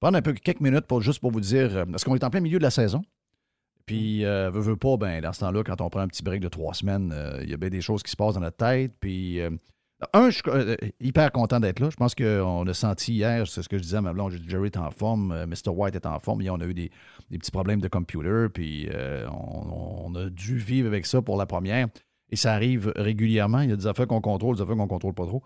Prendre un peu quelques minutes pour juste pour vous dire, euh, parce qu'on est en plein milieu de la saison. Puis, euh, veut, veut pas, ben, dans ce temps-là, quand on prend un petit break de trois semaines, euh, il y a bien des choses qui se passent dans notre tête. Puis, euh, un, je suis hyper content d'être là. Je pense qu'on a senti hier, c'est ce que je disais à ma blonde, Jerry est en forme, Mr. White est en forme. Hier, on a eu des, petits problèmes de computer, puis on, on a dû vivre avec ça pour la première. Et ça arrive régulièrement. Il y a des affaires qu'on contrôle, des affaires qu'on contrôle pas trop.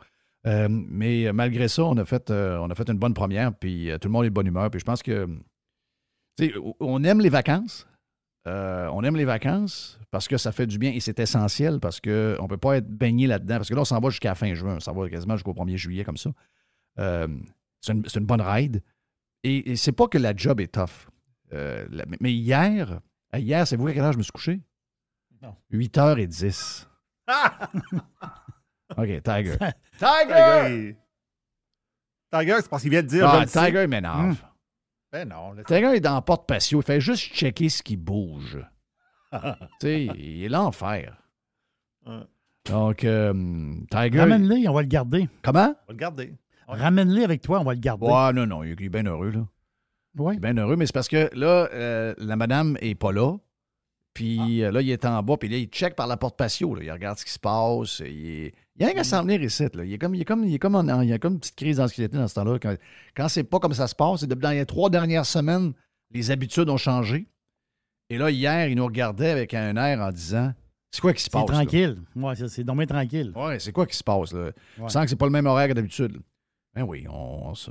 Euh, mais malgré ça, on a fait, euh, on a fait une bonne première, puis euh, tout le monde est de bonne humeur. Puis je pense que, tu sais, on aime les vacances. Euh, on aime les vacances parce que ça fait du bien et c'est essentiel parce qu'on ne peut pas être baigné là-dedans. Parce que là, on s'en va jusqu'à la fin juin, on s'en va quasiment jusqu'au 1er juillet comme ça. Euh, c'est une, bonne ride. Et, et c'est pas que la job est tough. Euh, la- mais hier, euh, hier, c'est vous à quelle heure je me suis couché? Non. 8h10. OK, Tiger. Tiger! Tiger, c'est parce qu'il vient de dire. Ah, je le sais. Tiger m'énerve. Hmm. Ben non. là, Tiger est dans la porte patio. Il fait juste checker ce qui bouge. tu sais, il est l'enfer. Ouais. Donc, euh, Tiger. Ramène-les, on va le garder. Comment? On va le garder. Ouais. Ramène-les avec toi, on va le garder. Ouais, non, non, il est bien heureux, là. Oui. Il est bien heureux, mais c'est parce que là, euh, la madame est pas là. Puis euh, là, il est en bas, puis là, il check par la porte patio. Là. Il regarde ce qui se passe. Il, est... il a rien qu'à s'en venir ici. Là. Il, est comme, il, est comme, il, est comme en- il y a comme une petite crise d'anxiété dans ce temps-là. Quand, quand c'est pas comme ça se passe, c'est depuis dans les trois dernières semaines, les habitudes ont changé. Et là, hier, il nous regardait avec un air en disant C'est quoi qui se C'est passe? là? tranquille. Ouais, c'est- c'est dommage tranquille. Ouais, c'est quoi qui se passe? Là? Ouais. Je sens que c'est pas le même horaire que d'habitude. Ben oui, on, se,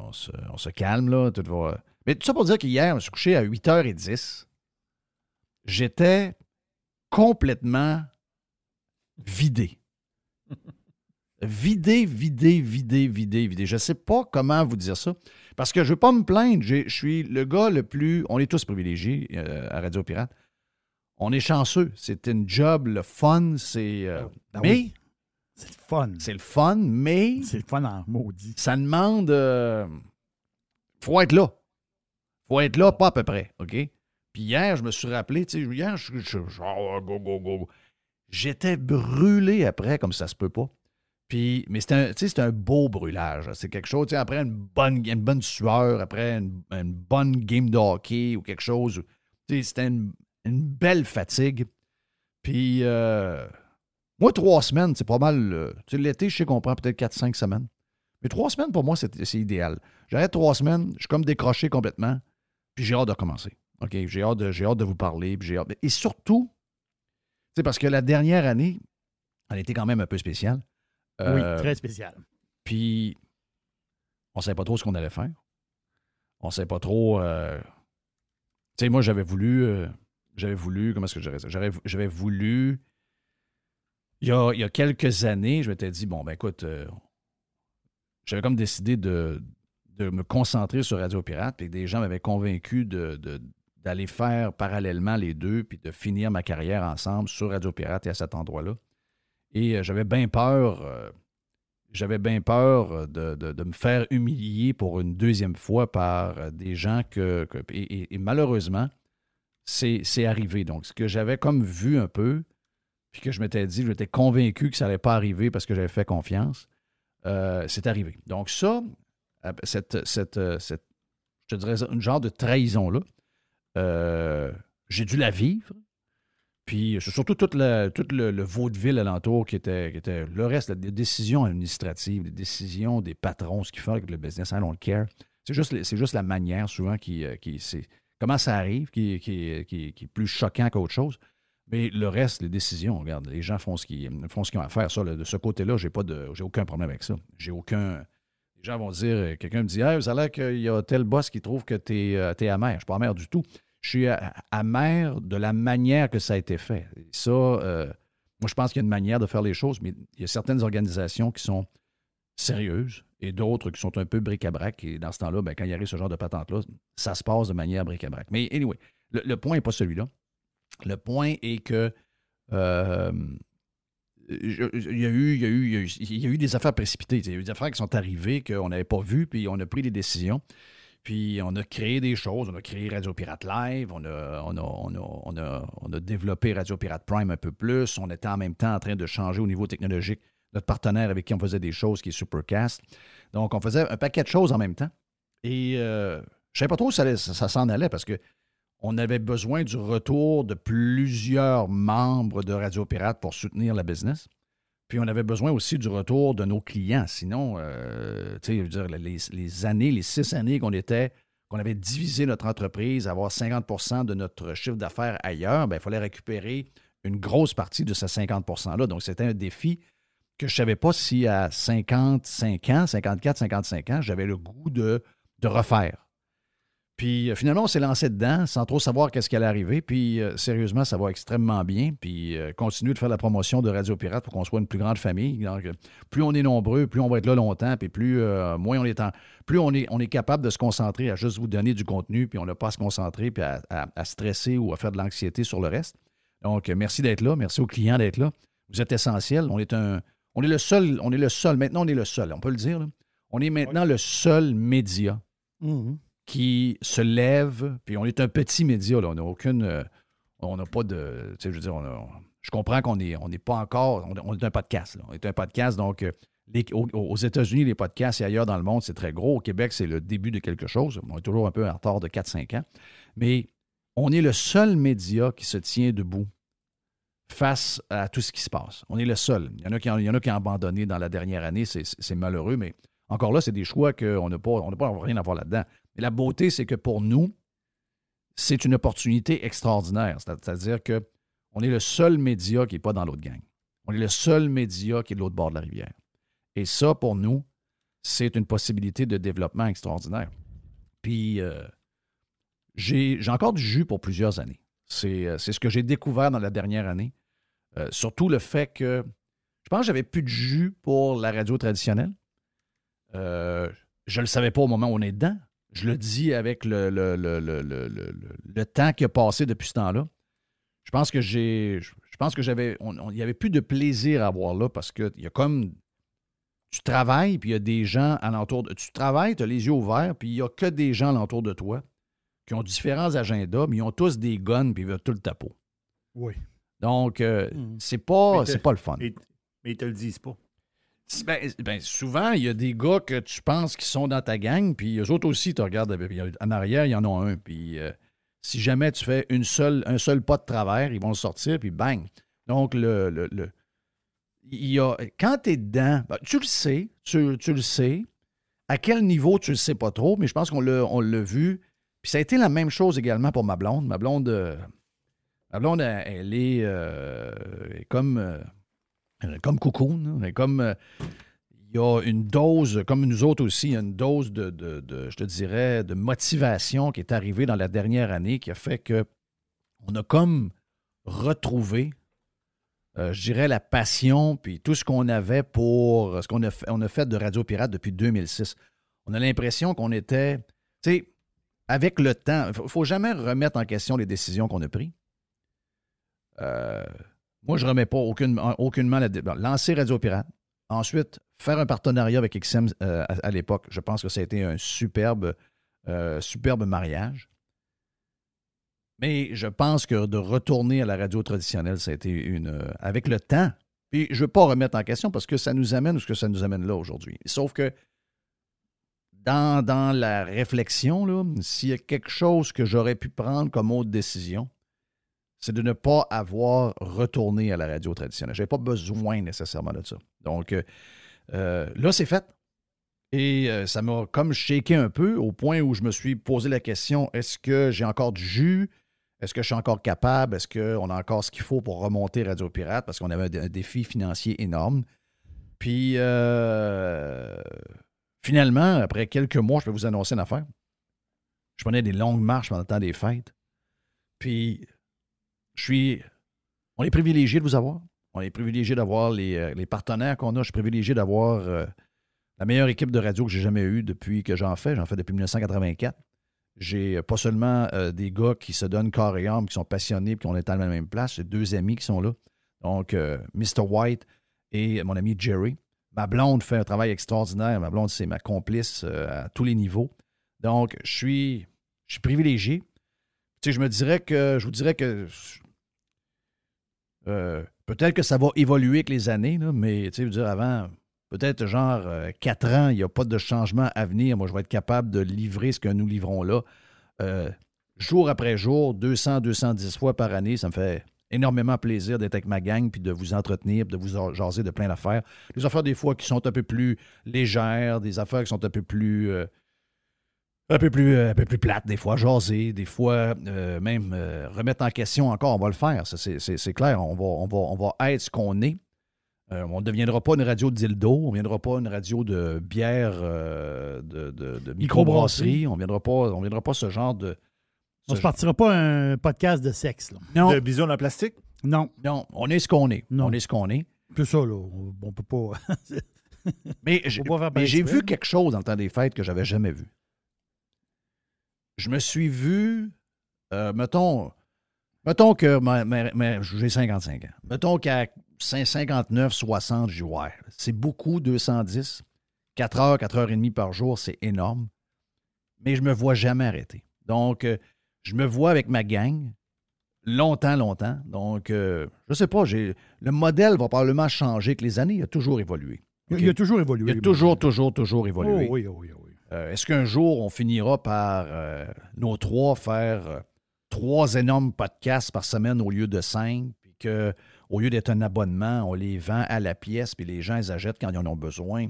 on, se, on se calme, là. Tout va... Mais tout ça pour dire qu'hier, me suis couché à 8h10. J'étais complètement vidé. vidé, vidé, vidé, vidé, vidé. Je ne sais pas comment vous dire ça. Parce que je ne veux pas me plaindre. Je suis le gars le plus. On est tous privilégiés euh, à Radio Pirate. On est chanceux. C'est une job, le fun, c'est. euh, Ah mais oui. C'est le fun. c'est le fun, mais C'est le fun en maudit. ça demande. euh, faut être là. faut être là, pas à peu près. OK? Puis hier, je me suis rappelé, tu sais, hier, je suis genre, go, go, go. J'étais brûlé après, comme ça se peut pas. Puis, mais c'était un, beau brûlage. C'est quelque chose, après une bonne, une bonne sueur, après une, bonne game de hockey ou quelque chose. C'était une, belle fatigue. Puis, euh, moi, trois semaines, c'est pas mal. euh, l'été, je sais qu'on prend peut-être 4-5 semaines. Mais trois semaines, pour moi, c'est c'est idéal. J'arrête trois semaines, je suis comme décroché complètement, puis j'ai hâte de recommencer. OK? J'ai hâte, hâte de vous parler, puis hâte. Et surtout, tu sais, parce que la dernière année, elle était quand même un peu spéciale. Euh, oui, très spécial. puis, on ne savait pas trop ce qu'on allait faire. On ne savait pas trop. euh, Tu sais, moi, j'avais voulu. euh, J'avais voulu. Comment est-ce que je dirais ça? J'aurais- J'avais voulu. Il y, a, il y a quelques années, je m'étais dit, bon, ben écoute, euh, j'avais comme décidé de, de me concentrer sur Radio Pirate, puis que des gens m'avaient convaincu de- de- d'aller faire parallèlement les deux, puis de finir ma carrière ensemble sur Radio Pirate et à cet endroit-là. Et euh, j'avais bien peur. euh, j'avais bien peur de, de- me faire humilier pour une deuxième fois par euh, des gens que. et, malheureusement, c'est arrivé. Donc, ce que j'avais comme vu un peu, puis que je m'étais dit, j'étais convaincu que ça n'allait pas arriver parce que j'avais fait confiance, euh, c'est arrivé. Donc, ça, euh, cette, euh, je te dirais, une genre de trahison-là, euh, j'ai dû la vivre. Puis c'est surtout tout, le, tout le, le vaudeville alentour qui était, le reste, les décisions administratives, les décisions des patrons, ce qu'ils font avec le business, I don't care. C'est juste, juste la manière souvent qui, euh, qui c'est comment ça arrive, qui, qui, qui- qui est plus choquant qu'autre chose. Mais le reste, les décisions, regarde, les gens font ce qu'ils font ce qu'ils ont à faire. Ça, de ce côté-là, j'ai pas de, j'ai aucun problème avec ça. J'ai aucun. Les gens vont dire, euh, quelqu'un me dit, hey, ça a l'air qu'il y a tel boss qui trouve que tu es, amer. Je suis pas amer du tout. Je suis amer de la manière que ça a été fait. Ça, euh, moi, je pense qu'il y a une manière de faire les choses, mais il y a certaines organisations qui sont sérieuses et d'autres qui sont un peu bric-à-brac. Et dans ce temps-là, ben, quand il arrive ce genre de patente-là, ça se passe de manière bric-à-brac. Mais anyway, le, le point n'est pas celui-là. Le point est que euh, il, y a eu, il, y a eu, il y a eu des affaires précipitées. Il y a eu des affaires qui sont arrivées qu'on n'avait pas vues, puis on a pris des décisions. Puis on a créé des choses. On a créé Radio Pirate Live. On a, on a, on a, développé Radio Pirate Prime un peu plus. On était en même temps en train de changer au niveau technologique notre partenaire avec qui on faisait des choses, qui est Supercast. Donc, on faisait un paquet de choses en même temps. Et euh, je ne savais pas trop où ça s'en allait parce que on avait besoin du retour de plusieurs membres de Radio Pirate pour soutenir la business. Puis on avait besoin aussi du retour de nos clients. Sinon, euh, tu sais, je veux dire, les, années, les six années qu'on était, qu'on avait divisé notre entreprise, avoir 50% de notre chiffre d'affaires ailleurs, ben, il fallait récupérer une grosse partie de ces 50 %-là. Donc, c'était un défi que je ne savais pas si à 55 ans, 54, 55 ans, j'avais le goût de, de refaire. Puis euh, finalement, on s'est lancé dedans sans trop savoir qu'est-ce qui allait arriver. Puis euh, sérieusement, ça va extrêmement bien. Puis euh, continuer de faire la promotion de Radio Pirate pour qu'on soit une plus grande famille. Donc, plus on est nombreux, plus on va être là longtemps, puis plus euh, moins on est en, plus on est, on est capable de se concentrer à juste vous donner du contenu, puis on n'a pas à se concentrer puis à, à- à stresser ou à faire de l'anxiété sur le reste. Donc, merci d'être là. Merci aux clients d'être là. Vous êtes essentiels. On est un. On est le seul. On est le seul. Maintenant, on est le seul. On peut le dire. là. On est maintenant le seul média Mhm. Qui se lève, puis on est un petit média, là. on n'a aucune. euh, on n'a pas de. Tu sais, je veux dire, on a- je comprends qu'on n'est on pas encore. On, est un podcast, là. On est un podcast, donc. euh, les- aux, États-Unis, les podcasts et ailleurs dans le monde, c'est très gros. Au Québec, c'est le début de quelque chose. On est toujours un peu en retard de 4-5 ans. Mais on est le seul média qui se tient debout face à tout ce qui se passe. On est le seul. Il y en a qui, il y en a qui ont abandonné dans la dernière année. C'est- malheureux, mais encore là, c'est des choix qu'on n'a pas, n'a pas rien à voir là-dedans. Mais la beauté, c'est que pour nous, c'est une opportunité extraordinaire. C'est- C'est-à-dire que on est le seul média qui n'est pas dans l'autre gang. On est le seul média qui est de l'autre bord de la rivière. Et ça, pour nous, c'est une possibilité de développement extraordinaire. Puis, euh, j'ai encore du jus pour plusieurs années. C'est euh, c'est ce que j'ai découvert dans la dernière année. Euh, surtout le fait que je pense que j'avais plus de jus pour la radio traditionnelle. Je ne le savais pas au moment où on est dedans. Je le dis avec le, le, le, le, le- le- le temps qui a passé depuis ce temps-là. Je pense que j'ai. Je pense que j'avais. Il n'y avait plus de plaisir à avoir là parce qu'il y a comme. Tu travailles, puis il y a des gens alentour de. Tu travailles, tu as les yeux ouverts, puis il n'y a que des gens alentour de toi qui ont différents agendas, mais ils ont tous des guns, puis ils veulent tout le tapeau. Oui. Donc, euh, Mhm. c'est pas, pas le fun. Mais, mais ils te le disent pas. Ben, ben, souvent, il y a des gars que tu penses qui sont dans ta gang, puis eux autres aussi, tu regardes puis en arrière, il y en a un. Puis euh, si jamais tu fais un seul pas de travers, ils vont le sortir, puis bang. Donc, le, le, le- il y a, quand tu es dedans, ben, tu le sais, tu, le sais. À quel niveau, tu le sais pas trop, mais je pense qu'on l'a, vu. Puis ça a été la même chose également pour ma blonde. Ma blonde, euh, blonde elle, elle est, euh, elle est comme, comme cocoon. comme. euh, il y a une dose, comme nous autres aussi, une dose de, je te dirais, de motivation qui est arrivée dans la dernière année qui a fait que on a comme retrouvé, euh, je dirais, la passion puis tout ce qu'on avait pour ce qu'on a fait, de Radio Pirate depuis 2006. On a l'impression qu'on était, tu sais, avec le temps, il ne faut jamais remettre en question les décisions qu'on a prises. Euh, moi, je ne remets pas aucune, aucunement la, lancer Radio Pirate. Ensuite, faire un partenariat avec XM euh, à, l'époque, je pense que ça a été un superbe, euh, superbe mariage. Mais je pense que de retourner à la radio traditionnelle, ça a été une. euh, avec le temps. Puis je ne veux pas remettre en question parce que ça nous amène où ce que ça nous amène là aujourd'hui. Sauf que dans, dans la réflexion, s'il y a quelque chose que j'aurais pu prendre comme autre décision, c'est de ne pas avoir retourné à la radio traditionnelle. Je n'avais pas besoin nécessairement de ça. Donc euh, euh, là, c'est fait. Et euh, ça m'a comme shaké un peu au point où je me suis posé la question est-ce que j'ai encore du jus? Est-ce que je suis encore capable? Est-ce qu'on a encore ce qu'il faut pour remonter Radio Pirate? Parce qu'on avait un, défi financier énorme. Puis finalement, après quelques mois, je peux vous annoncer une affaire. Je prenais des longues marches pendant le temps des fêtes. Puis je suis. On est privilégié de vous avoir. On est privilégié d'avoir les, euh, les partenaires qu'on a. Je suis privilégié d'avoir euh, la meilleure équipe de radio que j'ai jamais eue depuis que j'en fais. J'en fais depuis 1984. J'ai euh, pas seulement des gars qui se donnent corps et âme, qui sont passionnés, puis qu'on est à la même place. J'ai deux amis qui sont là. Donc, euh, Mr. White et mon ami Jerry. Ma blonde fait un travail extraordinaire. Ma blonde, c'est ma complice à tous les niveaux. Donc, je suis, je suis privilégié. Tu sais, je me dirais que, je vous dirais que euh, peut-être que ça va évoluer avec les années, mais tu sais, dire, avant, peut-être genre euh, quatre ans, il n'y a pas de changement à venir. Moi, je vais être capable de livrer ce que nous livrons là. Euh, jour après jour, 200, 210 fois par année, ça me fait énormément plaisir d'être avec ma gang puis de vous entretenir, de vous jaser de plein d'affaires. Des affaires des fois qui sont un peu plus légères, des affaires qui sont un peu plus un peu plus un peu plus plates des fois, jaser, des fois euh, même euh, remettre en question encore, on va le faire, ça, c'est, c'est- c'est clair, on va, on, va, on va être ce qu'on est. Euh, on ne deviendra pas une radio de dildo, on ne viendra pas une radio de bière, euh, de, de, de microbrasserie, on ne viendra, pas- on viendra pas ce genre de... On ne se partira pas un podcast de sexe. Là. Non, De bison en plastique? Non, non, on est ce qu'on est. Non. On est ce qu'on est. plus ça, là. On on peut pas. Mais j'ai vu quelque chose dans le temps des fêtes que j'avais jamais vu. Je me suis vu, euh, mettons, mettons que ma- ma- ma- j'ai 55 ans. Mettons qu'à 59, 60, je dis ouais, c'est beaucoup, 210. 4 heures, 4 heures et demie par jour, c'est énorme. Mais je me vois jamais arrêter. Donc, euh, je me vois avec ma gang longtemps, longtemps. Donc, euh, je sais pas, j'ai le modèle va probablement changer avec les années. Il a toujours évolué. Il a toujours évolué. Il a toujours, toujours, toujours évolué. Oh, oui, oh, oui, oh, oui. Euh, Est-ce qu'un jour, on finira par, euh, nos trois, faire euh, trois énormes podcasts par semaine au lieu de cinq, puis qu'au lieu d'être un abonnement, on les vend à la pièce, puis les gens les achètent quand ils en ont besoin?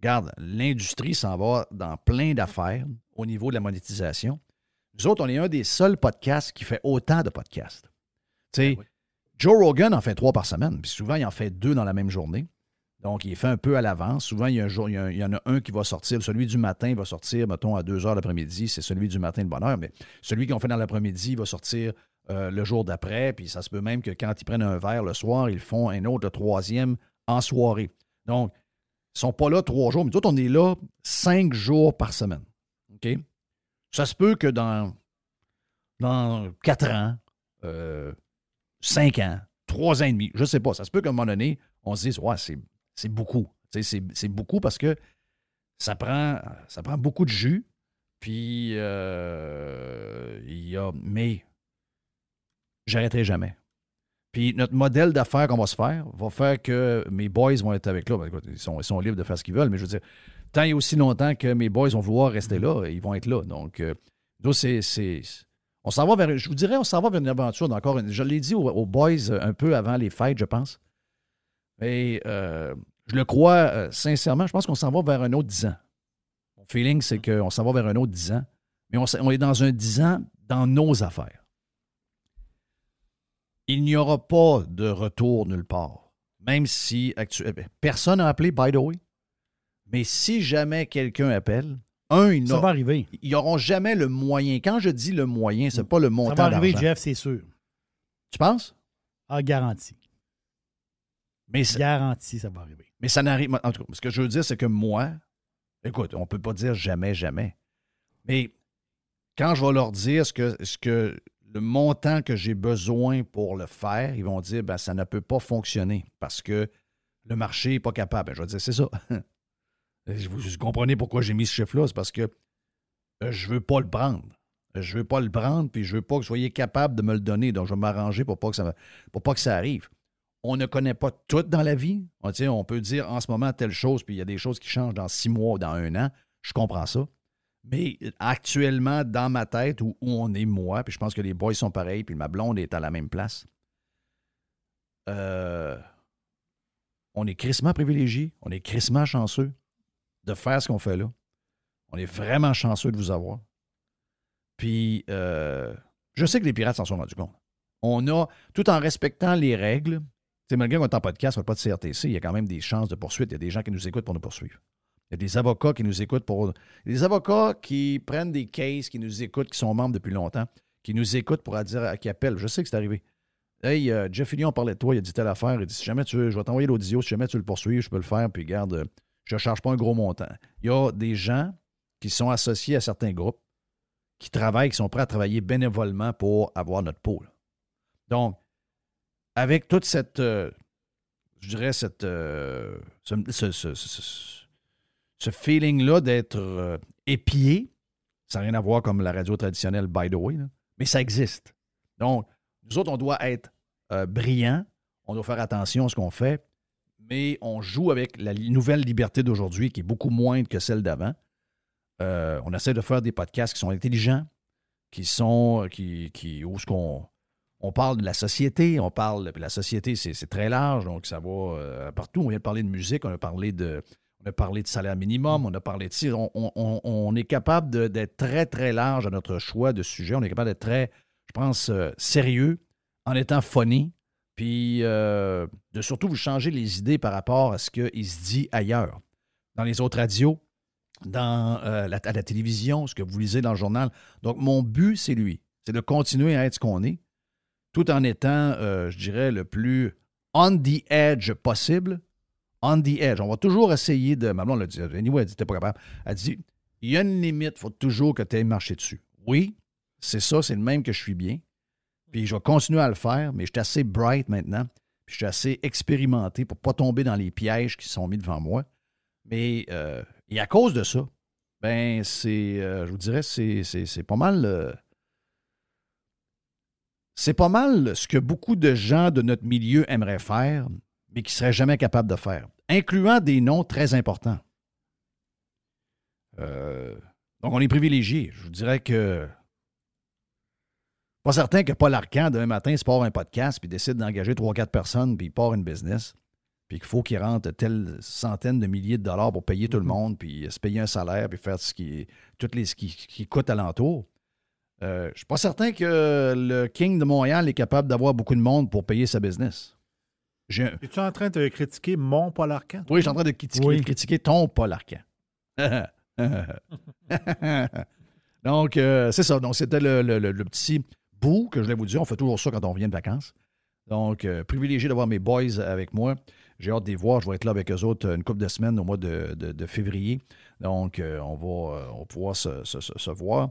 Regarde, l'industrie s'en va dans plein d'affaires au niveau de la monétisation. Nous autres, on est un des seuls podcasts qui fait autant de podcasts. Tu sais, oui. Joe Rogan en fait trois par semaine, puis souvent, il en fait deux dans la même journée. Donc, il est fait un peu à l'avance. Souvent, il y, un jour, il, en a un qui va sortir. Celui du matin va sortir, mettons, à 2 heures l'après-midi. C'est celui du matin de bonne heure. Mais celui qu'on fait dans l'après-midi va sortir euh, le jour d'après. Puis ça se peut même que quand ils prennent un verre le soir, ils font un autre, troisième, en soirée. Donc, ils ne sont pas là trois jours. Mais nous autres, on est là cinq jours par semaine. OK? Ça se peut que dans, dans quatre ans, euh, cinq ans, trois ans et demi, je ne sais pas. Ça se peut qu'à un moment donné, on se dise, ouais, c'est, c'est beaucoup. C'est, beaucoup parce que ça prend, ça prend beaucoup de jus. Puis, euh, il y a. Mais, j'arrêterai jamais. Puis, notre modèle d'affaires qu'on va se faire va faire que mes boys vont être avec là. Ben, ils, sont, ils sont libres de faire ce qu'ils veulent, mais je veux dire, tant et aussi longtemps que mes boys vont vouloir rester là, ils vont être là. Donc, euh, nous, c'est. on s'en va vers. Je vous dirais, on s'en va vers une aventure d'encore. Je l'ai dit aux, boys un peu avant les fêtes, je pense. Mais euh, je le crois euh, sincèrement, je pense qu'on s'en va vers un autre 10 ans. Mon feeling, c'est qu'on s'en va vers un autre 10 ans. Mais on, est dans un 10 ans dans nos affaires. Il n'y aura pas de retour nulle part. Même si actu- eh personne n'a appelé, by the way. Mais si jamais quelqu'un appelle, un, ils Ça va arriver. ils n'auront jamais le moyen. Quand je dis le moyen, c'est pas le Ça montant va arriver. Jeff, c'est sûr. Tu penses? Ah, garanti. Mais, ça- Garanti, ça va arriver. mais ça n'arrive. En tout cas, ce que je veux dire, c'est que moi, écoute, on ne peut pas dire jamais, jamais. Mais quand je vais leur dire ce que, ce que le montant que j'ai besoin pour le faire, ils vont dire ben, ça ne peut pas fonctionner parce que le marché n'est pas capable. Ben, je vais dire c'est ça. vous, vous comprenez pourquoi j'ai mis ce chiffre-là? C'est parce que euh, je ne veux pas le prendre. Je ne veux pas le prendre, puis je ne veux pas que vous soyez capable de me le donner. Donc, je vais m'arranger pour pas que ça me- pour pas que ça arrive. On ne connaît pas tout dans la vie. On, sais, on peut dire en ce moment telle chose, puis il y a des choses qui changent dans six mois ou dans un an. Je comprends ça. Mais actuellement, dans ma tête, où, où on est moi, puis je pense que les boys sont pareils, puis ma blonde est à la même place, euh, on est crissement privilégié, on est crissement chanceux de faire ce qu'on fait là. On est vraiment chanceux de vous avoir. Puis, euh, je sais que les pirates s'en sont rendus compte. On a, tout en respectant les règles, c'est malgré qu'on est en podcast, on n'a pas de CRTC, il y a quand même des chances de poursuite. Il y a des gens qui nous écoutent pour nous poursuivre. Il y a des avocats qui nous écoutent pour. Des avocats qui prennent des cases, qui nous écoutent, qui sont membres depuis longtemps, qui nous écoutent pour dire, qui appellent. Je sais que c'est arrivé. Hey, euh, Jeff Fillion parlait de toi, il a dit telle affaire. Il dit si jamais tu veux, je vais t'envoyer l'audio, si jamais tu veux le poursuivre, je peux le faire, puis garde, euh, je ne charge pas un gros montant. Il y a des gens qui sont associés à certains groupes, qui travaillent, qui sont prêts à travailler bénévolement pour avoir notre pôle. Donc, avec toute cette, euh, je dirais, cette, euh, ce, feeling-là d'être euh, épié, ça n'a rien à voir comme la radio traditionnelle, by the way, mais ça existe. Donc, nous autres, on doit être brillants, on doit faire attention à ce qu'on fait, mais on joue avec la nouvelle liberté d'aujourd'hui qui est beaucoup moindre que celle d'avant. On essaie de faire des podcasts qui sont intelligents, qui sont, qui, qui, où ce qu'on on parle de la société, on parle, la société, c'est très large, donc ça va euh, partout. On vient de parler de musique, on a parlé de, on a parlé de salaire minimum, on a parlé de... On, on- est capable d'être très, très large à notre choix de sujet. On est capable d'être très, je pense, euh, sérieux en étant funny, puis euh, de surtout vous changer les idées par rapport à ce qu'il se dit ailleurs. Dans les autres radios, dans, euh, la, à la télévision, ce que vous lisez dans le journal. Donc, mon but, c'est lui. C'est de continuer à être ce qu'on est, tout en étant, euh, je dirais, le plus on the edge possible. On the edge. On va toujours essayer de. Ma blonde l'a dit. Elle dit pas capable. Elle dit il y a une limite, il faut toujours que tu aies marché dessus. Oui, c'est ça, c'est le même que je suis bien. Puis je vais continuer à le faire, mais je suis assez bright maintenant. Puis je suis assez expérimenté pour ne pas tomber dans les pièges qui sont mis devant moi. Mais euh, et à cause de ça, ben c'est, euh, je vous dirais, c'est, c'est, c'est pas mal. C'est pas mal ce que beaucoup de gens de notre milieu aimeraient faire, mais qui ne seraient jamais capables de faire, incluant des noms très importants. Euh, donc, on est privilégié. Je vous dirais que. Pas certain que Paul Arcand, demain matin, se part un podcast, puis décide d'engager 3-4 personnes, puis il part une business, puis qu'il faut qu'il rentre telle centaine de milliers de dollars pour payer tout le monde, puis se payer un salaire, puis faire ce qui, toutes les, ce qui, qui coûte alentour. Euh, je ne suis pas certain que le King de Montréal est capable d'avoir beaucoup de monde pour payer sa business. Un- Es-tu en train de critiquer mon Paul? Oui, je suis en train de critiquer, Oui. critiquer ton Paul Arcan. Donc, euh, c'est ça. Donc, c'était le, le- le- le petit bout que je voulais vous dire. On fait toujours ça quand on revient de vacances. Donc, euh, privilégié d'avoir mes boys avec moi. J'ai hâte de les voir. Je vais être là avec eux autres une couple de semaines au mois de, de- de février. Donc, euh, on, va, on va pouvoir se, se- se- se voir.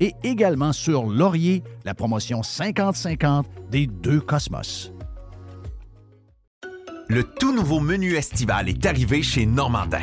et également sur Laurier, la promotion 50-50 des deux Cosmos. Le tout nouveau menu estival est arrivé chez Normandin.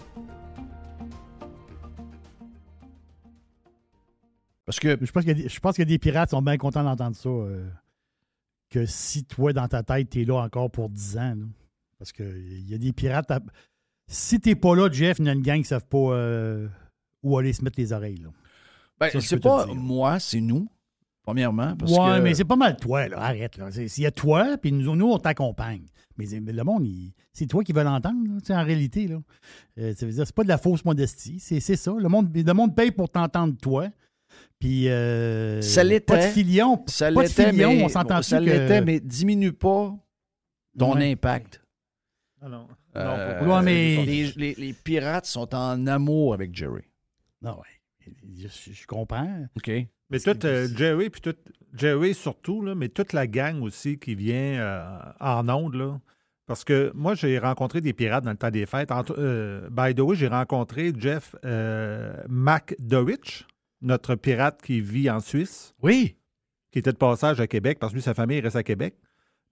Parce que Je pense, des- je pense que des pirates sont bien contents d'entendre ça. euh, que si toi, dans ta tête, t'es là encore pour 10 ans. là. Parce qu'il y a des pirates. à- Si t'es pas là, Jeff, il y a une gang qui ne savent pas euh, où aller se mettre les oreilles. Là. Ben, c'est pas moi, c'est nous, premièrement. Parce ouais, que, mais c'est pas mal toi, là. Arrête. là. S'il y a toi, puis nous, nous on t'accompagne. Mais, le monde, il- c'est toi qui veux l'entendre, en réalité. Là. Euh, ça veut dire, c'est pas de la fausse modestie. C'est, c'est ça. Le monde, le monde paye pour t'entendre, toi. Puis. euh, Ça l'était. Pas de filion. ça pas de l'était, filion, mais, on s'entend ça que- l'était, mais diminue pas ton Ouais. impact. Ah non. Euh, Ouais, mais- les, les- les pirates sont en amour avec Jerry. Non, ouais. Je, je comprends. OK? Mais tout, euh, Jerry, puis tout, Jerry surtout, là, mais toute la gang aussi qui vient euh, en onde, là. Parce que moi, j'ai rencontré des pirates dans le temps des fêtes. Entre- euh, by the way, j'ai rencontré Jeff euh, McDowitch, notre pirate qui vit en Suisse, Oui. qui était de passage à Québec, parce que lui, sa famille reste à Québec.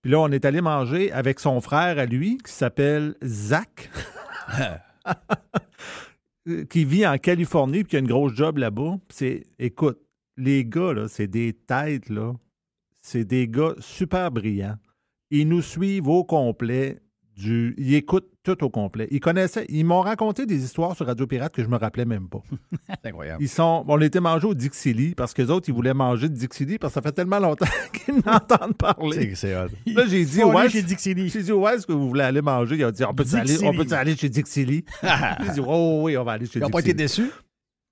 Puis là, on est allé manger avec son frère à lui, qui s'appelle Zach, qui vit en Californie, puis qui a une grosse job là-bas. C'est, écoute, les gars, là, c'est des têtes, là. C'est des gars super brillants. Ils nous suivent au complet. Du... Ils écoutent tout au complet. Ils connaissaient. Ils m'ont raconté des histoires sur Radio Pirate que je me rappelais même pas. C'est incroyable. Ils sont. On était mangé au Dixili parce que les autres, ils voulaient manger de Dixili parce que ça fait tellement longtemps qu'ils n'entendent parler. C'est-. Là, j'ai dit, ouais, chez Dixili. j'ai dit, où est-ce que vous voulez aller manger? Il a dit, on peut aller, on Dixili. peut aller chez Dixili? J'ai dit, oh, oui, on va aller chez Ils n'ont pas été Dixili. déçus?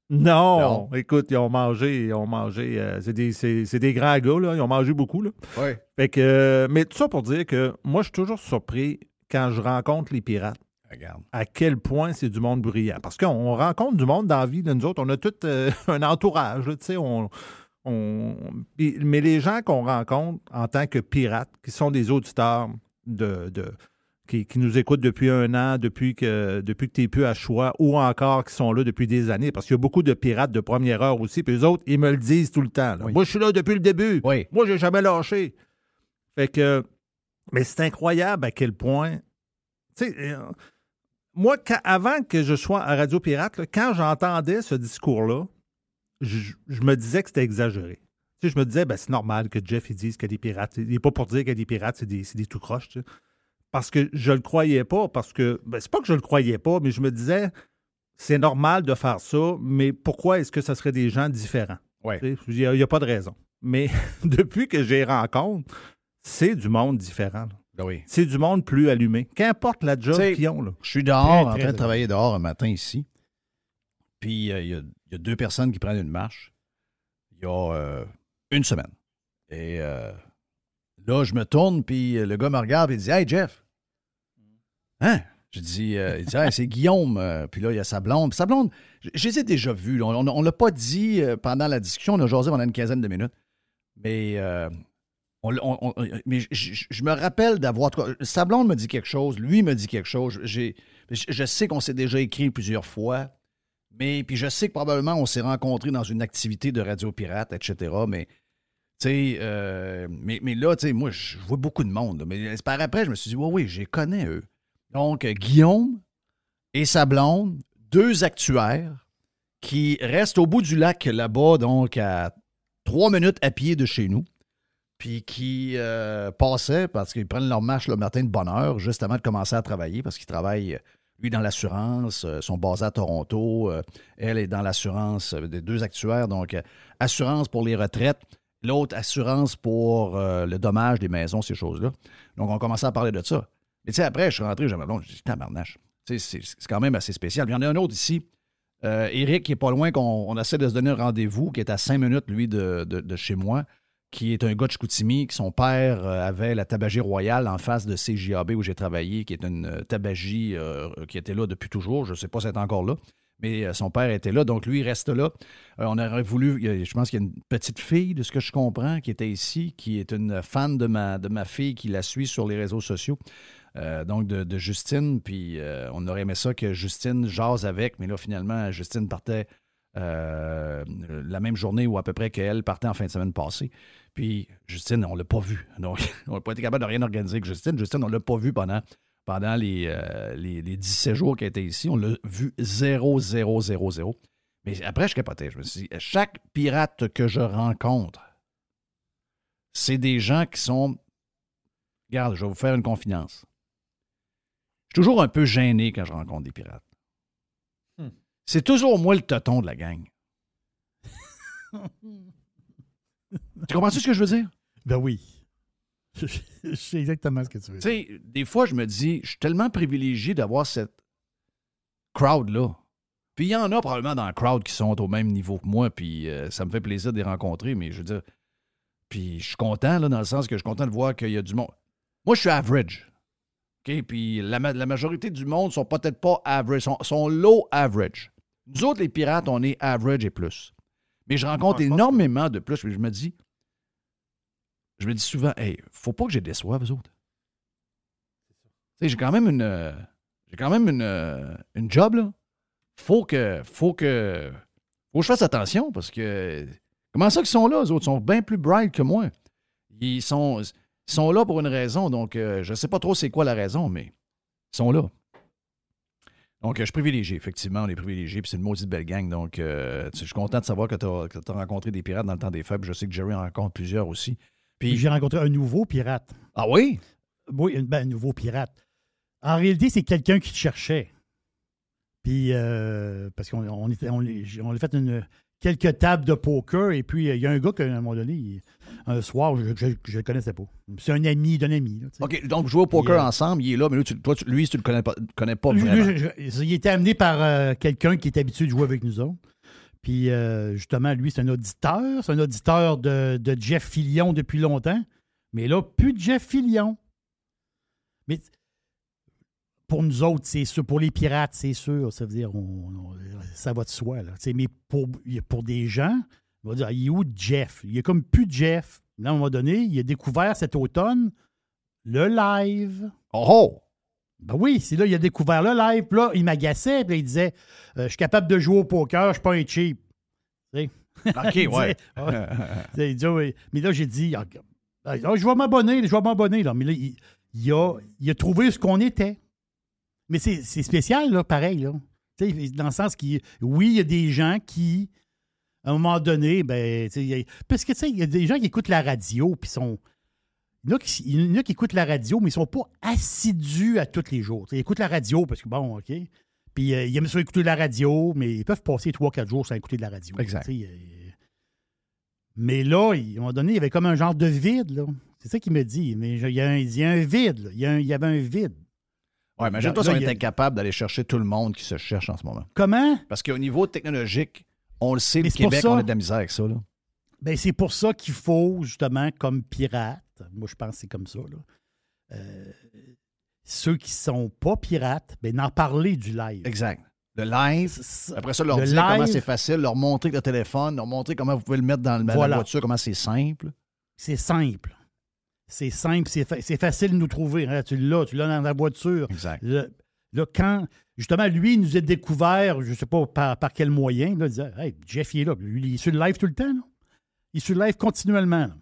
Non. Écoute, ils ont mangé, ils ont mangé. euh, c'est des, c'est des grands gars, là. Ils ont mangé beaucoup, là. Oui. Fait que, euh, mais tout ça pour dire que moi, je suis toujours surpris quand je rencontre les pirates Regarde. à quel point c'est du monde bruyant. Parce qu'on on rencontre du monde dans la vie de nous autres. On a tout euh, un entourage, là, tu sais. On, mais les gens qu'on rencontre en tant que pirates, qui sont des auditeurs de, de- qui, qui nous écoutent depuis un an, depuis que, depuis que tu n'es plus à choix, ou encore qui sont là depuis des années, parce qu'il y a beaucoup de pirates de première heure aussi, puis eux autres, ils me le disent tout le temps. Oui. Moi, je suis là depuis le début. Oui. Moi, j'ai jamais lâché. Fait que, mais c'est incroyable à quel point, tu sais, euh, moi, quand- avant que je sois à Radio Pirate, là, quand j'entendais ce discours-là, je, je me disais que c'était exagéré. Tu sais, je me disais, ben, c'est normal que Jeff il dise qu'il y a des pirates. Il n'est pas pour dire qu'il y a des pirates, c'est des, des tout croches. tu sais. Parce que je le croyais pas, parce que. Ben, c'est pas que je le croyais pas, mais je me disais, c'est normal de faire ça, mais pourquoi est-ce que ce serait des gens différents? Ouais. Tu sais, Il n'y a, pas de raison. Mais depuis que j'ai rencontre, c'est du monde différent. Ben oui. C'est du monde plus allumé. Qu'importe la job qu'ils ont. Là. Je suis dehors, Très, en train de travailler dehors un matin ici. Puis euh, il y, a, il y a deux personnes qui prennent une marche. Il y a euh, une semaine. Et euh, là, je me tourne, puis le gars me regarde et il dit Hey Jeff. Hein? Je dis, euh, il dit, Hey, c'est Guillaume. Puis là, il y a sa blonde. Puis sa blonde, je, je les ai déjà vus. là. On ne l'a pas dit pendant la discussion. On a jasé pendant une quinzaine de minutes. Mais, on- mais je, me rappelle d'avoir. Sa blonde me dit quelque chose. Lui me dit quelque chose. Je, sais qu'on s'est déjà écrit plusieurs fois. Mais puis je sais que probablement on s'est rencontrés dans une activité de radio pirate, etc. Euh, mais, mais là, moi, je vois beaucoup de monde. mais par après, je me suis dit, oui, oui, je connais, eux. Donc, euh, Guillaume et sa blonde, deux actuaires qui restent au bout du lac là-bas, donc à trois minutes à pied de chez nous, puis qui euh, passaient, parce qu'ils prennent leur marche le matin de bonne heure, juste avant de commencer à travailler, parce qu'ils travaillent, lui, dans l'assurance, euh, sont basés à Toronto, euh, elle est dans l'assurance euh, des deux actuaires, donc euh, assurance pour les retraites, l'autre assurance pour euh, le dommage des maisons, ces choses-là. Donc, on commençait à parler de ça. Mais tu sais, après, je suis rentré, j'ai dit, je dis, tabarnache. C'est quand même assez spécial. Il y en a un autre ici, euh, Eric, qui est pas loin, qu'on on essaie de se donner un rendez-vous, qui est à cinq minutes, lui, de chez moi, qui est un gars de Chicoutimi, son père euh, avait la tabagie royale en face de CJAB où j'ai travaillé, qui est une euh, tabagie euh, qui était là depuis toujours. Je ne sais pas si elle est encore là, mais son père était là. Donc, lui, il reste là. On aurait voulu, je pense qu'il y a une petite fille, de ce que je comprends, qui était ici, qui est une fan de ma, de ma fille, qui la suit sur les réseaux sociaux. Donc, de, Justine. Puis, on aurait aimé ça que Justine jase avec, mais là, finalement, Justine partait euh, la même journée ou à peu près qu'elle partait en fin de semaine passée. Puis, Justine, on ne l'a pas vue. Donc, on n'a pas été capable de rien organiser avec Justine. Justine, on ne l'a pas vue pendant, euh, les, les 17 jours qu'elle était ici. On l'a vu 0, 0, 0, 0. Mais après, je capotais. Je me suis dit, chaque pirate que je rencontre, c'est des gens qui sont. Regarde, je vais vous faire une confidence. Je suis toujours un peu gêné quand je rencontre des pirates. C'est toujours moi le toton de la gang. tu comprends ce que je veux dire? Ben oui. Je sais exactement ce que tu veux Tu dire. sais, des fois, je me dis, je suis tellement privilégié d'avoir cette crowd-là. Puis il y en a probablement dans la crowd qui sont au même niveau que moi, puis euh, ça me fait plaisir de les rencontrer, mais je veux dire, puis je suis content, là, dans le sens que je suis content de voir qu'il y a du monde. Moi, je suis average. OK? Puis la, ma- la majorité du monde sont peut-être pas average, sont, sont low average. Nous autres, les pirates, on est average et plus. Mais je rencontre Ah, pense énormément de plus, puis je me dis, je me dis souvent, hey, faut pas que je déçoive, vous autres. Tu sais, j'ai quand même une. euh, j'ai quand même une, euh, une job, là. Faut que. Faut que. Faut que je fasse attention parce que. Comment ça qu'ils sont là, eux autres? Ils sont bien plus bright que moi. Ils sont, ils sont là pour une raison, donc euh, je sais pas trop c'est quoi la raison, mais ils sont là. Donc, euh, je suis privilégié, effectivement, on est privilégié, puis c'est une maudite belle gang. Donc, euh, je suis content de savoir que tu as, rencontré des pirates dans le temps des puis Je sais que Jerry en rencontre plusieurs aussi. Puis j'ai rencontré un nouveau pirate. ah oui? Oui, ben, un nouveau pirate. En réalité, c'est quelqu'un qui te cherchait. Puis, euh, parce qu'on on a fait une, quelques tables de poker, et puis euh, il y a un gars qu'à un moment donné, il- un soir, je ne le connaissais pas. C'est un ami d'un ami. là. OK, donc jouez au poker euh, ensemble, il est là, mais lui, tu, toi, tu- lui, tu le connais pas, connais pas Lui, vraiment. lui, je- je- il était amené par euh, quelqu'un qui est habitué de jouer avec nous autres. Puis, euh, justement, lui, c'est un auditeur. C'est un auditeur de, de Jeff Fillion depuis longtemps. Mais là, plus de Jeff Fillion. Mais pour nous autres, c'est sûr. Pour les pirates, c'est sûr. Ça veut dire, on- on- ça va de soi. Là. Mais pour, pour des gens, on va dire, il est où Jeff? Il est comme plus de Jeff. Là, à un moment donné, il a découvert cet automne le live. Oh, oh! Ben oui, c'est là, il a découvert le live. Puis là, il m'agaçait. Puis là, il disait euh, Je suis capable de jouer au poker, je suis pas un cheap. OK, Il ouais. disait, ouais. Il dit, oui. Mais là, j'ai dit Ah, ah, Je vais m'abonner, je vais m'abonner. Mais là, il, il a, il a trouvé ce qu'on était. Mais c'est spécial, là, pareil, là. Dans le sens qui, oui, il y a des gens qui, à un moment donné, ben, a- parce que, tu sais, il y a des gens qui écoutent la radio, puis sont. Il y, en a qui, il y en a qui écoutent la radio, mais ils sont pas assidus à tous les jours. Ils écoutent la radio parce que, bon, OK. Puis euh, ils aiment ça écouter la radio, mais ils peuvent passer 3-4 jours sans écouter de la radio. Exact. Euh, mais là, à un moment donné, il y avait comme un genre de vide, là. C'est ça qu'il me dit. Mais je- il y a un, il y a un vide, là. Il y, a un- il y avait un vide. Ouais, imagine-toi si on y a- était incapable d'aller chercher tout le monde qui se cherche en ce moment. Comment? Parce qu'au niveau technologique, on le sait, Mais le Québec, ça. on a de la misère avec ça. Là. Ben, c'est pour ça qu'il faut, justement, comme pirate, moi je pense que c'est comme ça, là, euh, ceux qui sont pas pirates, ben, n'en parler du live. Exact. Le live, après ça, leur Le dire comment c'est facile, leur montrer le téléphone, leur montrer comment vous pouvez le mettre dans le- la voiture, comment c'est simple. C'est simple. C'est simple, c'est fa- c'est facile de nous trouver. hein. Tu l'as, tu l'as dans la voiture. Exact. Le- là, quand, justement, lui, il nous a découvert, je ne sais pas par, par quel moyen, là, il disait, hey, Jeff, il est là. Lui, il est sur le live tout le temps. là. Il est sur le live continuellement. là.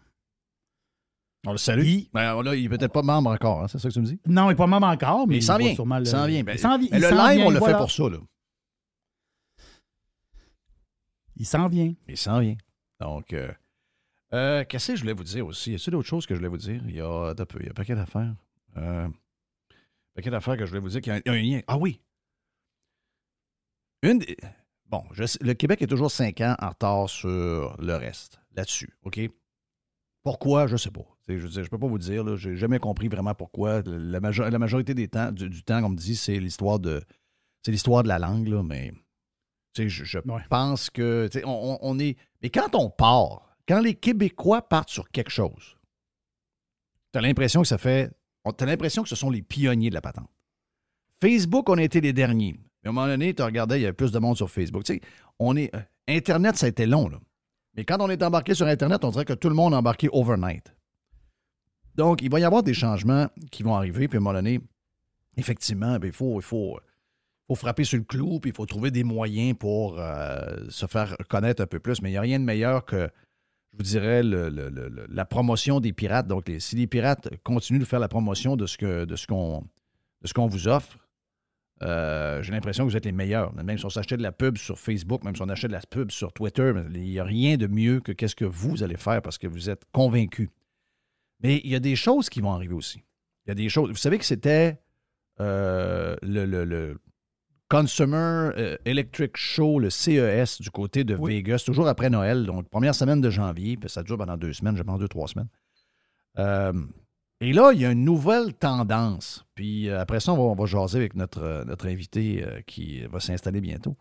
On le salue. Il- Ben, là, il n'est peut-être pas membre encore, hein, c'est ça que tu me dis? Non, il n'est pas même encore, mais Mais il s'en vient. sûrement le- Il s'en vient. Ben, il s'en vi- mais il le live, vient, on le voilà. fait pour ça. Là. Il s'en vient. Il s'en vient. Donc, euh, euh, qu'est-ce que je voulais vous dire aussi? Y a-t-il d'autres choses que je voulais vous dire? Il y a, un peu, il y a un paquet d'affaires. Euh, un paquet d'affaires que je voulais vous dire qu'il y a un, il y a un lien. Ah oui! Une des- Bon, je le Québec est toujours cinq ans en retard sur le reste, là-dessus, OK? Pourquoi? Je ne sais pas. Je ne peux pas vous dire. Je n'ai jamais compris vraiment pourquoi. La, majo- la majorité des temps, du, du temps, comme me dit, c'est l'histoire de c'est l'histoire de la langue, là, mais je, je Ouais. pense que on, on- on est. Mais quand on part, quand les Québécois partent sur quelque chose, tu as l'impression que ça fait. Tu l'impression que ce sont les pionniers de la patente. Facebook, on a été les derniers. Mais à un moment donné, tu regardais, il y avait plus de monde sur Facebook. Tu sais, on est. euh, Internet, ça a été long, là. Mais quand on est embarqué sur Internet, on dirait que tout le monde a embarqué overnight. Donc, il va y avoir des changements qui vont arriver, puis à un moment donné, effectivement, ben, il faut, il faut, faut frapper sur le clou, puis il faut trouver des moyens pour euh, se faire connaître un peu plus. Mais il n'y a rien de meilleur que, je vous dirais, la promotion des pirates. Donc, si les pirates continuent de faire la promotion de ce qu'on de ce qu'on vous offre, euh, j'ai l'impression que vous êtes les meilleurs. Même si on s'achetait de la pub sur Facebook, même si on achetait de la pub sur Twitter, il n'y a rien de mieux que qu'est-ce que vous allez faire parce que vous êtes convaincus. Mais il y a des choses qui vont arriver aussi. Il y a des choses. Vous savez que c'était euh, le- le Consumer euh, Electric Show, le CES, du côté de Oui. Vegas, toujours après Noël, donc première semaine de janvier, puis ça dure pendant deux semaines, je pense deux, trois semaines. Euh, et là, il y a une nouvelle tendance. Puis euh, après ça, on va, on va jaser avec notre, notre invité qui va s'installer bientôt.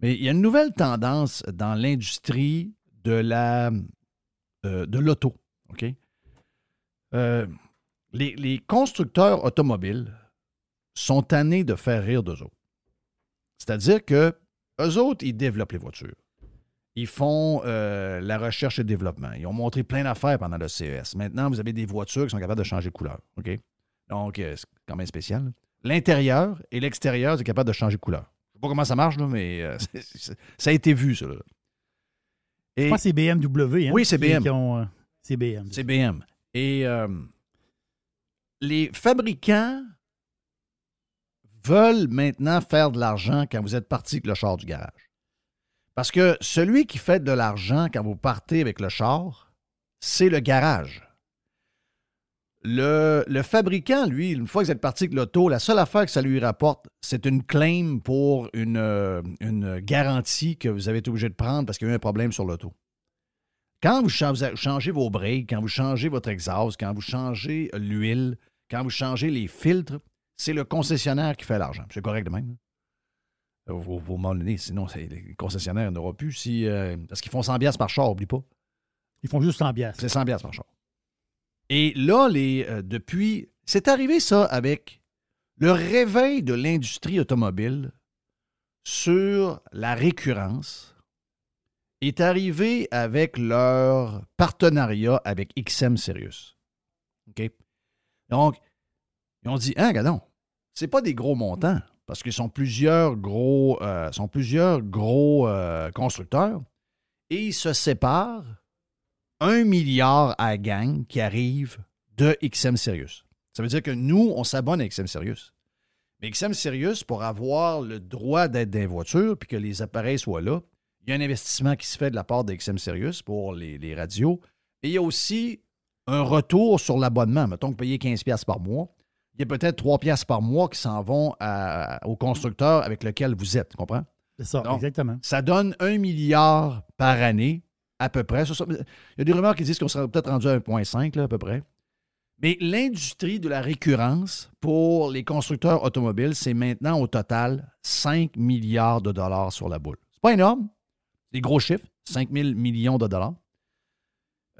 Mais il y a une nouvelle tendance dans l'industrie de la euh, de l'auto. OK? Euh, les, les constructeurs automobiles sont tannés de faire rire d'eux autres. C'est-à-dire que eux autres, ils développent les voitures. Ils font euh, la recherche et le développement. Ils ont montré plein d'affaires pendant le CES. Maintenant, vous avez des voitures qui sont capables de changer de couleur. OK? Donc, euh, c'est quand même spécial. L'intérieur et l'extérieur, c'est capable de changer de couleur. Je ne sais pas comment ça marche, là, mais euh, ça a été vu, ça. là. Je Et pense que c'est BMW. Hein, Oui, c'est BM. c'est BM. c'est BM. Et les fabricants veulent maintenant faire de l'argent quand vous êtes parti avec le char du garage. Parce que celui qui fait de l'argent quand vous partez avec le char, c'est le garage. Le, fabricant, lui, une fois que vous êtes parti avec l'auto, la seule affaire que ça lui rapporte, c'est une claim pour une, euh, garantie que vous avez été obligé de prendre parce qu'il y a eu un problème sur l'auto. Quand vous cha- vous changez vos breaks, quand vous changez votre exhaust, quand vous changez l'huile, quand vous changez les filtres, c'est le concessionnaire qui fait l'argent. C'est correct de même. là. Vous, donnez, sinon les concessionnaires n'auront plus si. euh, parce qu'ils font 100 piastres par char, oublie pas. Ils font juste 100 piastres. C'est 100 piastres par char. Et là, les, euh, depuis. C'est arrivé ça avec le réveil de l'industrie automobile sur la récurrence est arrivé avec leur partenariat avec XM Sirius. OK? Donc, ils ont dit, hein, regardons, c'est pas des gros montants, parce qu'ils sont plusieurs gros, euh, euh, constructeurs, et ils se séparent un milliard à gang qui arrive de XM Sirius. Ça veut dire que nous, on s'abonne à XM Sirius. Mais XM Sirius, pour avoir le droit d'être dans les voitures puis que les appareils soient là, il y a un investissement qui se fait de la part de XM Sirius pour les, les radios. Et il y a aussi un retour sur l'abonnement. Mettons que payer 15$ par mois. Il y a peut-être 3$ par mois qui s'en vont à- au constructeur avec lequel vous êtes. Tu comprends? C'est ça, exactement. Ça donne un milliard par année, à peu près. Il y a des rumeurs qui disent qu'on serait peut-être rendu à 1,5, là, à peu près. Mais l'industrie de la récurrence pour les constructeurs automobiles, c'est maintenant au total 5 milliards de dollars sur la boule. C'est pas énorme. C'est des gros chiffres, 5 000 millions de dollars.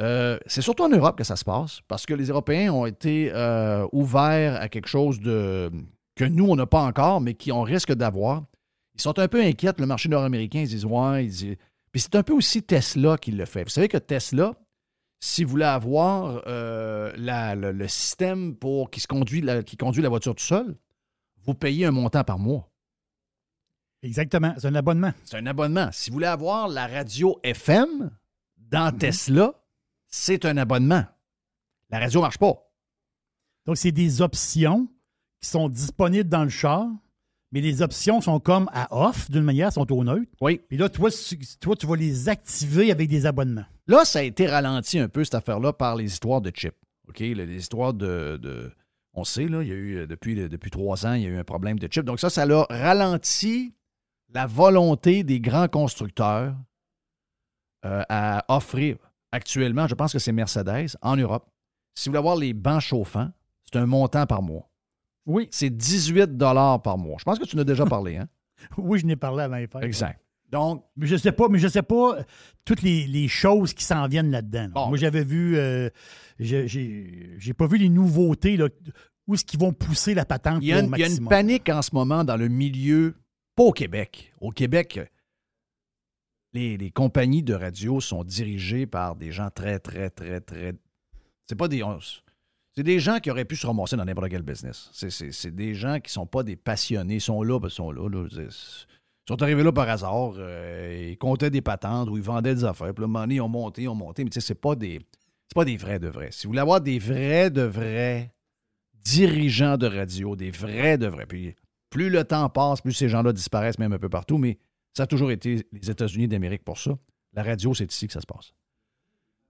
Euh, c'est surtout en Europe que ça se passe, parce que les Européens ont été euh, ouverts à quelque chose de que nous, on n'a pas encore, mais qu'on risque d'avoir. Ils sont un peu inquiets, le marché nord-américain. Ils disent, ouais, ils disent- Puis c'est un peu aussi Tesla qui le fait. Vous savez que Tesla, si vous voulez avoir euh, la- le, le système pour qui, se conduit la, qui conduit la voiture tout seul, vous payez un montant par mois. Exactement. C'est un abonnement. C'est un abonnement. Si vous voulez avoir la radio FM dans Mhm. Tesla, c'est un abonnement. La radio ne marche pas. Donc, c'est des options qui sont disponibles dans le char, mais les options sont comme à off, d'une manière, sont au neutre. Oui. Puis là, toi, tu- toi, tu vas les activer avec des abonnements. Là, ça a été ralenti un peu, cette affaire-là, par les histoires de chips. OK? Le- Les histoires de. de- on sait, là, il y a eu, euh, depuis, depuis trois ans, il y a eu un problème de chips. Donc, ça, ça a ralenti la volonté des grands constructeurs euh, à offrir. Actuellement, je pense que c'est Mercedes en Europe. Si vous voulez avoir les bancs chauffants, c'est un montant par mois. Oui. C'est 18 par mois. Je pense que tu en as déjà parlé, hein? Oui, je n'ai parlé avant les fêtes. Exact. Donc, Mais je sais pas, mais je sais pas euh, toutes les, les choses qui s'en viennent là-dedans. là. Bon. Moi, j'avais vu, euh, j'ai- pas vu les nouveautés, là, où est-ce qu'ils vont pousser la patente Il y, a là, une, au il y a une panique en ce moment dans le milieu, pas au Québec. Au Québec, les, compagnies de radio sont dirigées par des gens très, très, très, très. C'est pas des. C'est des gens qui auraient pu se ramasser dans n'importe quel business. C'est- des gens qui sont pas des passionnés. Ils sont là, ben, ils sont là. Ils sont arrivés là par hasard. euh, ils comptaient des patentes ou ils vendaient des affaires. Puis là, moment donné, ils ont monté, ils ont monté. Mais tu sais, c'est pas des. C'est pas des vrais de vrais. Si vous voulez avoir des vrais de vrais dirigeants de radio, des vrais de vrais. Puis plus le temps passe, plus ces gens-là disparaissent même un peu partout, mais ça a toujours été les États-Unis d'Amérique pour ça. La radio, c'est ici que ça se passe.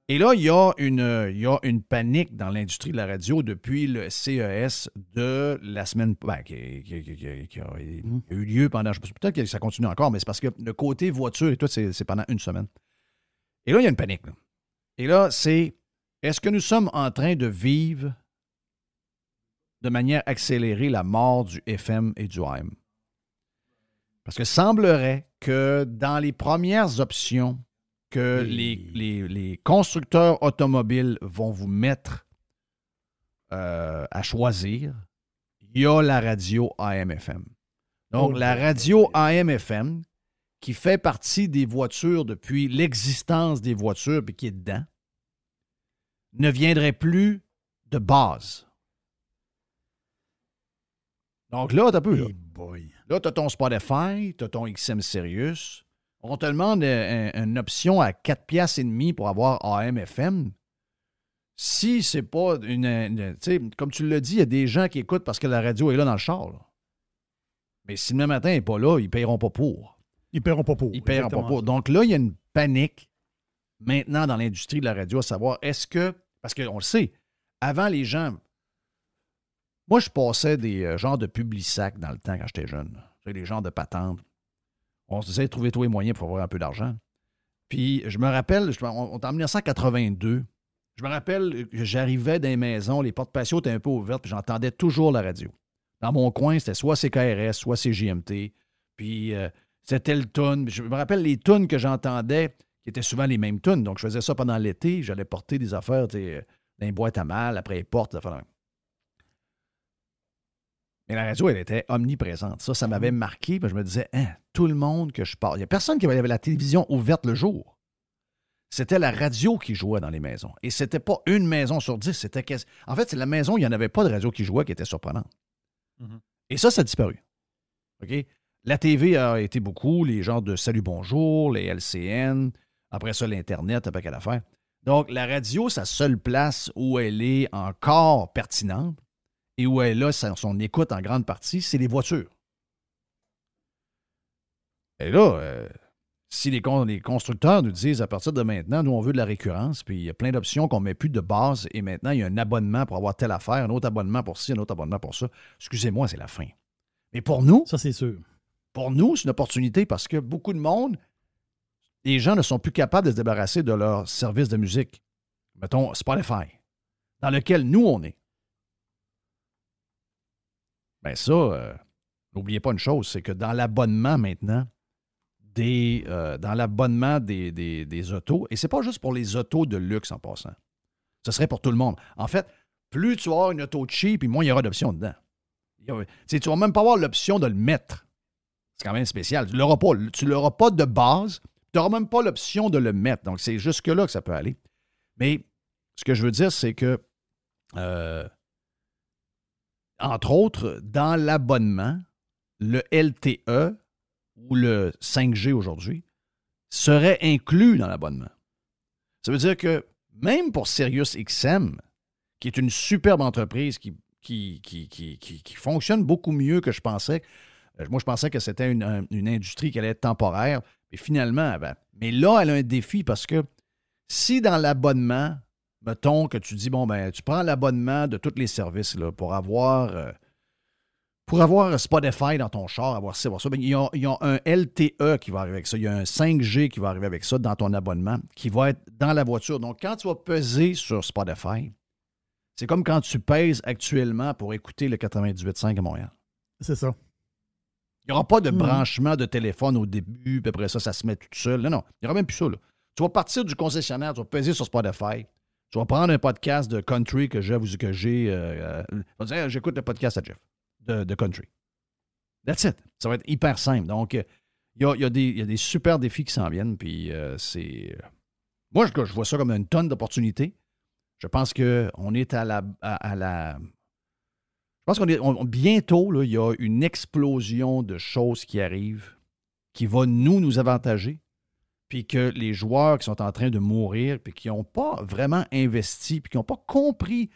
Et là, il y a une, il y a une panique dans l'industrie de la radio depuis le CES de la semaine ben, qui, qui- qui- qui- qui a, a eu lieu pendant, je sais pas, peut-être que ça continue encore, mais c'est parce que le côté voiture et tout, c'est c'est pendant une semaine. Et là, il y a une panique. là. Et là, c'est est-ce que nous sommes en train de vivre de manière accélérée la mort du FM et du AM? Parce que semblerait que dans les premières options que les, les- les constructeurs automobiles vont vous mettre euh, à choisir, il y a la radio AM-FM. Donc, Oh, la radio AM-FM, qui fait partie des voitures depuis l'existence des voitures, puis qui est dedans, ne viendrait plus de base. Donc là, t'as peu. Là, Hey boy. Là tu as ton Spotify, tu as ton XM Sirius. On te demande euh, un- une option à 4 piastres et demi pour avoir AM, FM. Si c'est pas une. une- tu sais, comme tu l'as dit, il y a des gens qui écoutent parce que la radio est là dans le char. là. Mais si demain matin n'est pas là, ils ne paieront pas pour. Ils paieront pas pour. Ils ne paieront pas pour. Donc là, il y a une panique maintenant dans l'industrie de la radio à savoir est-ce que. Parce qu'on le sait, avant les gens. Moi, je passais des euh, genres de publisacs dans le temps quand j'étais jeune. Des genres de patentes. On se disait trouver tous les moyens pour avoir un peu d'argent. Puis je me rappelle, on, on en 1982. Je me rappelle j'arrivais dans les maisons, les portes patios étaient un peu ouvertes, puis j'entendais toujours la radio. Dans mon coin, c'était soit CKRS, soit CJMT. Puis euh, c'était le tune. Je me rappelle les tunes que j'entendais, qui étaient souvent les mêmes tunes. Donc, je faisais ça pendant l'été. J'allais porter des affaires dans les boîtes à mal, après les portes, des. Mais la radio, elle était omniprésente. Ça, ça m'avait marqué. puis je me disais, Hein, tout le monde que je parle. Il n'y a personne qui avait la télévision ouverte le jour. C'était la radio qui jouait dans les maisons. Et c'était pas une maison sur dix. C'était En fait, c'est la maison, il n'y en avait pas de radio qui jouait qui était surprenante. Mhm. Et ça, ça a disparu. OK? La TV a été beaucoup, les genres de Salut Bonjour, les LCN, après ça, l'Internet, après quelle affaire. Donc, la radio, sa seule place où elle est encore pertinente, et où elle a son écoute en grande partie, c'est les voitures. Et là, euh, si les, constructeurs nous disent à partir de maintenant, nous, on veut de la récurrence, puis il y a plein d'options qu'on ne met plus de base, et maintenant, il y a un abonnement pour avoir telle affaire, un autre abonnement pour ci, un autre abonnement pour ça. Excusez-moi, c'est la fin. Mais pour nous, ça, c'est sûr. Pour nous, c'est une opportunité parce que beaucoup de monde, les gens ne sont plus capables de se débarrasser de leur service de musique. Mettons Spotify, dans lequel nous, on est. Bien, ça, euh, n'oubliez pas une chose, c'est que dans l'abonnement maintenant, des, euh, dans l'abonnement des, des, autos, et c'est pas juste pour les autos de luxe en passant. Ce serait pour tout le monde. En fait, plus tu vas une auto cheap, moins il y aura d'options dedans. Tu ne vas même pas avoir l'option de le mettre. C'est quand même spécial. Tu ne l'auras pas. Tu l'auras pas de base. Tu n'auras même pas l'option de le mettre. Donc, c'est jusque-là que ça peut aller. Mais ce que je veux dire, c'est que, euh, entre autres, dans l'abonnement, le LTE ou le 5G aujourd'hui serait inclus dans l'abonnement. Ça veut dire que même pour Sirius XM, qui est une superbe entreprise qui fonctionne beaucoup mieux que je pensais. Euh, moi, je pensais que c'était une, industrie qui allait être temporaire. Et finalement, ben, mais là, elle a un défi parce que si dans l'abonnement, mettons que tu dis, bon, ben, tu prends l'abonnement de tous les services là, pour avoir. Euh, pour avoir Spotify dans ton char, avoir ça, avoir ça, ben, il, y a, il, y a, un LTE qui va arriver avec ça. Il y a un 5G qui va arriver avec ça dans ton abonnement, qui va être dans la voiture. Donc, quand tu vas peser sur Spotify, c'est comme quand tu pèses actuellement pour écouter le 98.5 à Montréal. C'est ça. Il n'y aura pas de hmm. branchement de téléphone au début, puis après ça, ça se met tout seul. Non, non, il n'y aura même plus ça. Là. Tu vas partir du concessionnaire, tu vas peser sur Spotify, tu vas prendre un podcast de country que j'ai, que j'ai. Euh, euh, j'écoute le podcast à Jeff de, country. That's it. Ça va être hyper simple. Donc, il y a, des, super défis qui s'en viennent, puis euh, c'est. Moi, je, je vois ça comme une tonne d'opportunités. Je pense qu'on est à la, à, la. Je pense qu'on est. bientôt, il y a une explosion de choses qui arrivent qui va nous, nous avantager. Puis que les joueurs qui sont en train de mourir, puis qui n'ont pas vraiment investi, puis qui n'ont pas compris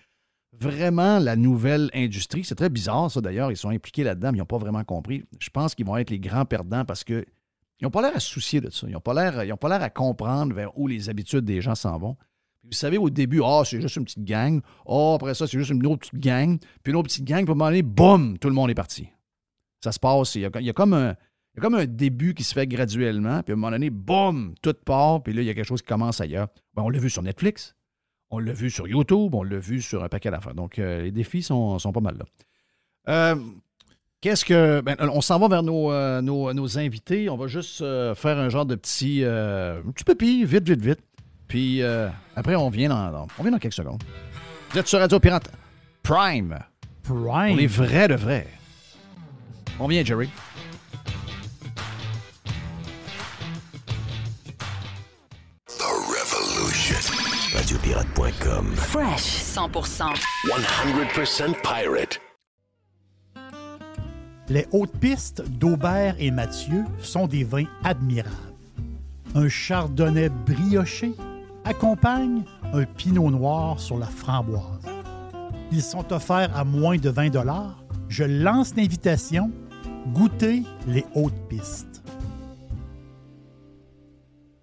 vraiment la nouvelle industrie. C'est très bizarre, ça d'ailleurs. Ils sont impliqués là-dedans, mais ils n'ont pas vraiment compris. Je pense qu'ils vont être les grands perdants parce qu'ils n'ont pas l'air à se soucier de ça. Ils n'ont pas l'air à comprendre vers où les habitudes des gens s'en vont. Vous savez, au début, ah, c'est juste une petite gang. Ah, après ça, c'est juste une autre petite gang. Puis une autre petite gang. Puis à un moment donné, boum, tout le monde est parti. Ça se passe. Il y a, comme un, comme un début qui se fait graduellement. Puis à un moment donné, boum, tout part. Puis là, il y a quelque chose qui commence ailleurs. Ben, on l'a vu sur Netflix. On l'a vu sur YouTube. On l'a vu sur un paquet d'affaires. Donc, euh, les défis sont, sont, pas mal là. Euh, qu'est-ce que. Ben, on s'en va vers nos, euh, nos, invités. On va juste faire un genre de petit, petit pépi, vite, vite, vite. Puis euh, après, on vient, dans, on vient dans quelques secondes. Vous êtes sur Radio Pirate Prime. Prime. On est vrai de vrai. On vient, Jerry. RadioPirate.com. Fresh 100%. 100% pirate. Les hautes pistes d'Aubert et Mathieu sont des vins admirables. Un chardonnay brioché accompagne un pinot noir sur la framboise. Ils sont offerts à moins de 20 Je lance l'invitation. Goûtez les hautes pistes.